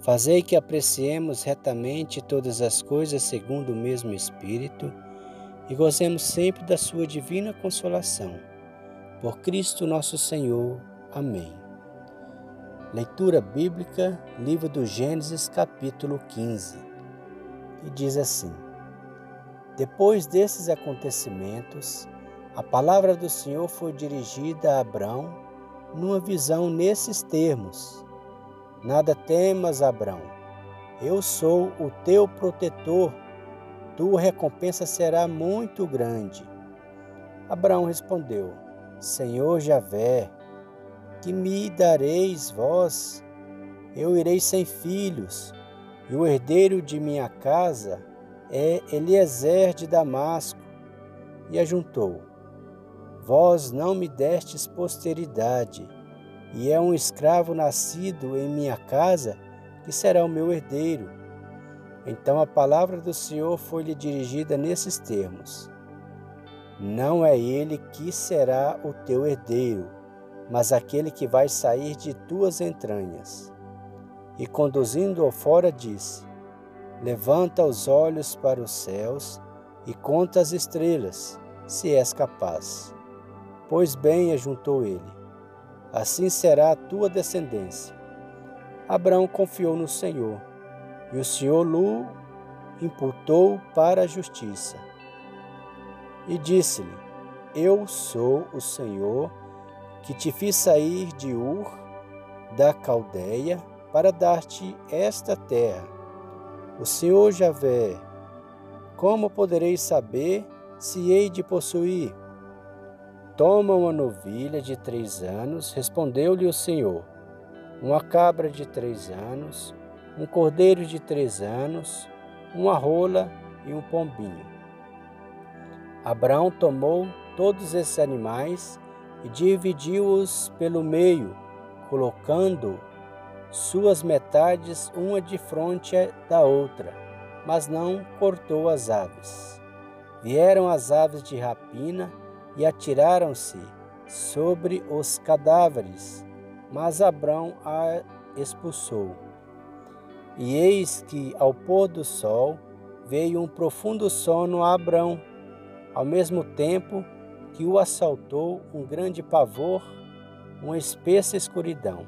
Fazei que apreciemos retamente todas as coisas segundo o mesmo Espírito e gozemos sempre da Sua divina consolação. Por Cristo nosso Senhor. Amém. Leitura bíblica, livro do Gênesis, capítulo 15. E diz assim: Depois desses acontecimentos, a palavra do Senhor foi dirigida a Abrão numa visão nesses termos Nada temas, Abrão. Eu sou o teu protetor. Tua recompensa será muito grande. Abraão respondeu: Senhor Javé, que me dareis vós? Eu irei sem filhos, e o herdeiro de minha casa é Eliezer de Damasco. E ajuntou: Vós não me destes posteridade e é um escravo nascido em minha casa que será o meu herdeiro. Então a palavra do Senhor foi-lhe dirigida nesses termos: Não é ele que será o teu herdeiro, mas aquele que vai sair de tuas entranhas. E conduzindo-o fora, disse: Levanta os olhos para os céus e conta as estrelas, se és capaz. Pois bem, ajuntou ele assim será a tua descendência. Abraão confiou no Senhor, e o Senhor o imputou para a justiça. E disse-lhe: Eu sou o Senhor que te fiz sair de Ur, da Caldeia, para dar-te esta terra. O Senhor Javé, como poderei saber se hei de possuir? Toma uma novilha de três anos, respondeu-lhe o Senhor, uma cabra de três anos, um cordeiro de três anos, uma rola e um pombinho. Abraão tomou todos esses animais e dividiu-os pelo meio, colocando suas metades uma de frente da outra, mas não cortou as aves. Vieram as aves de rapina e atiraram-se sobre os cadáveres, mas Abrão a expulsou. E eis que, ao pôr do sol, veio um profundo sono a Abrão, ao mesmo tempo que o assaltou um grande pavor, uma espessa escuridão.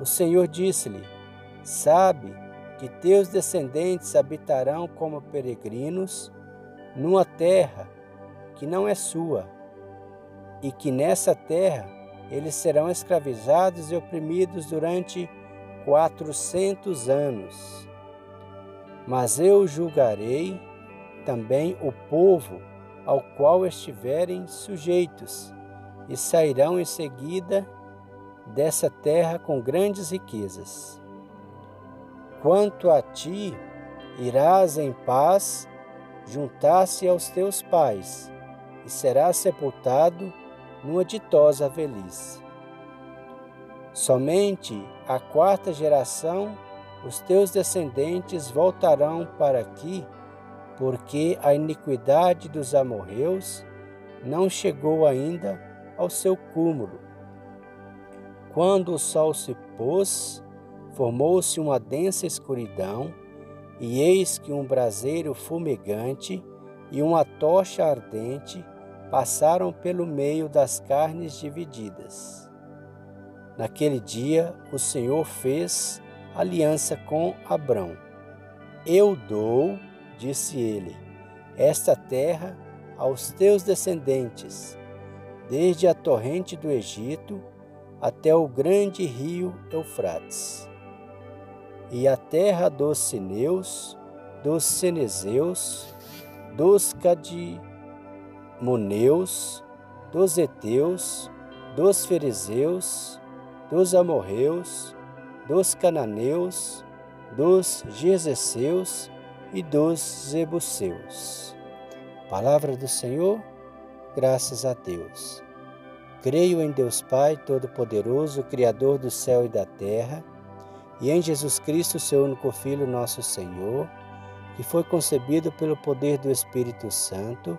O Senhor disse-lhe: Sabe que teus descendentes habitarão como peregrinos numa terra que não é sua, e que nessa terra eles serão escravizados e oprimidos durante quatrocentos anos. Mas eu julgarei também o povo ao qual estiverem sujeitos, e sairão em seguida dessa terra com grandes riquezas. Quanto a ti, irás em paz juntar-se aos teus pais, e será sepultado numa ditosa velhice. Somente a quarta geração os teus descendentes voltarão para aqui, porque a iniquidade dos amorreus não chegou ainda ao seu cúmulo. Quando o sol se pôs, formou-se uma densa escuridão, e eis que um braseiro fumegante e uma tocha ardente passaram pelo meio das carnes divididas. Naquele dia o Senhor fez aliança com Abrão. Eu dou, disse ele, esta terra aos teus descendentes, desde a torrente do Egito até o grande rio Eufrates. E a terra dos Sineus, dos Cenezeus, dos Cadianos, Moneus, dos Eteus, dos Fariseus, dos Amorreus, dos Cananeus, dos Gerzeseus e dos Zebuseus. Palavra do Senhor, graças a Deus. Creio em Deus Pai Todo-Poderoso, Criador do céu e da terra, e em Jesus Cristo, seu único Filho, nosso Senhor, que foi concebido pelo poder do Espírito Santo,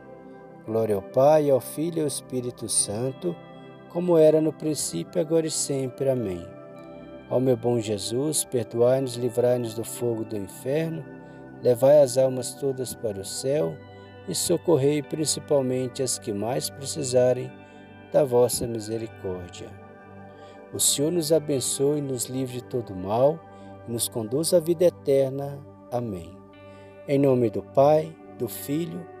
Glória ao Pai, ao Filho e ao Espírito Santo, como era no princípio, agora e sempre. Amém. Ó meu bom Jesus, perdoai-nos, livrai-nos do fogo do inferno, levai as almas todas para o céu e socorrei principalmente as que mais precisarem da vossa misericórdia. O Senhor nos abençoe nos livre de todo mal e nos conduz à vida eterna. Amém. Em nome do Pai, do Filho e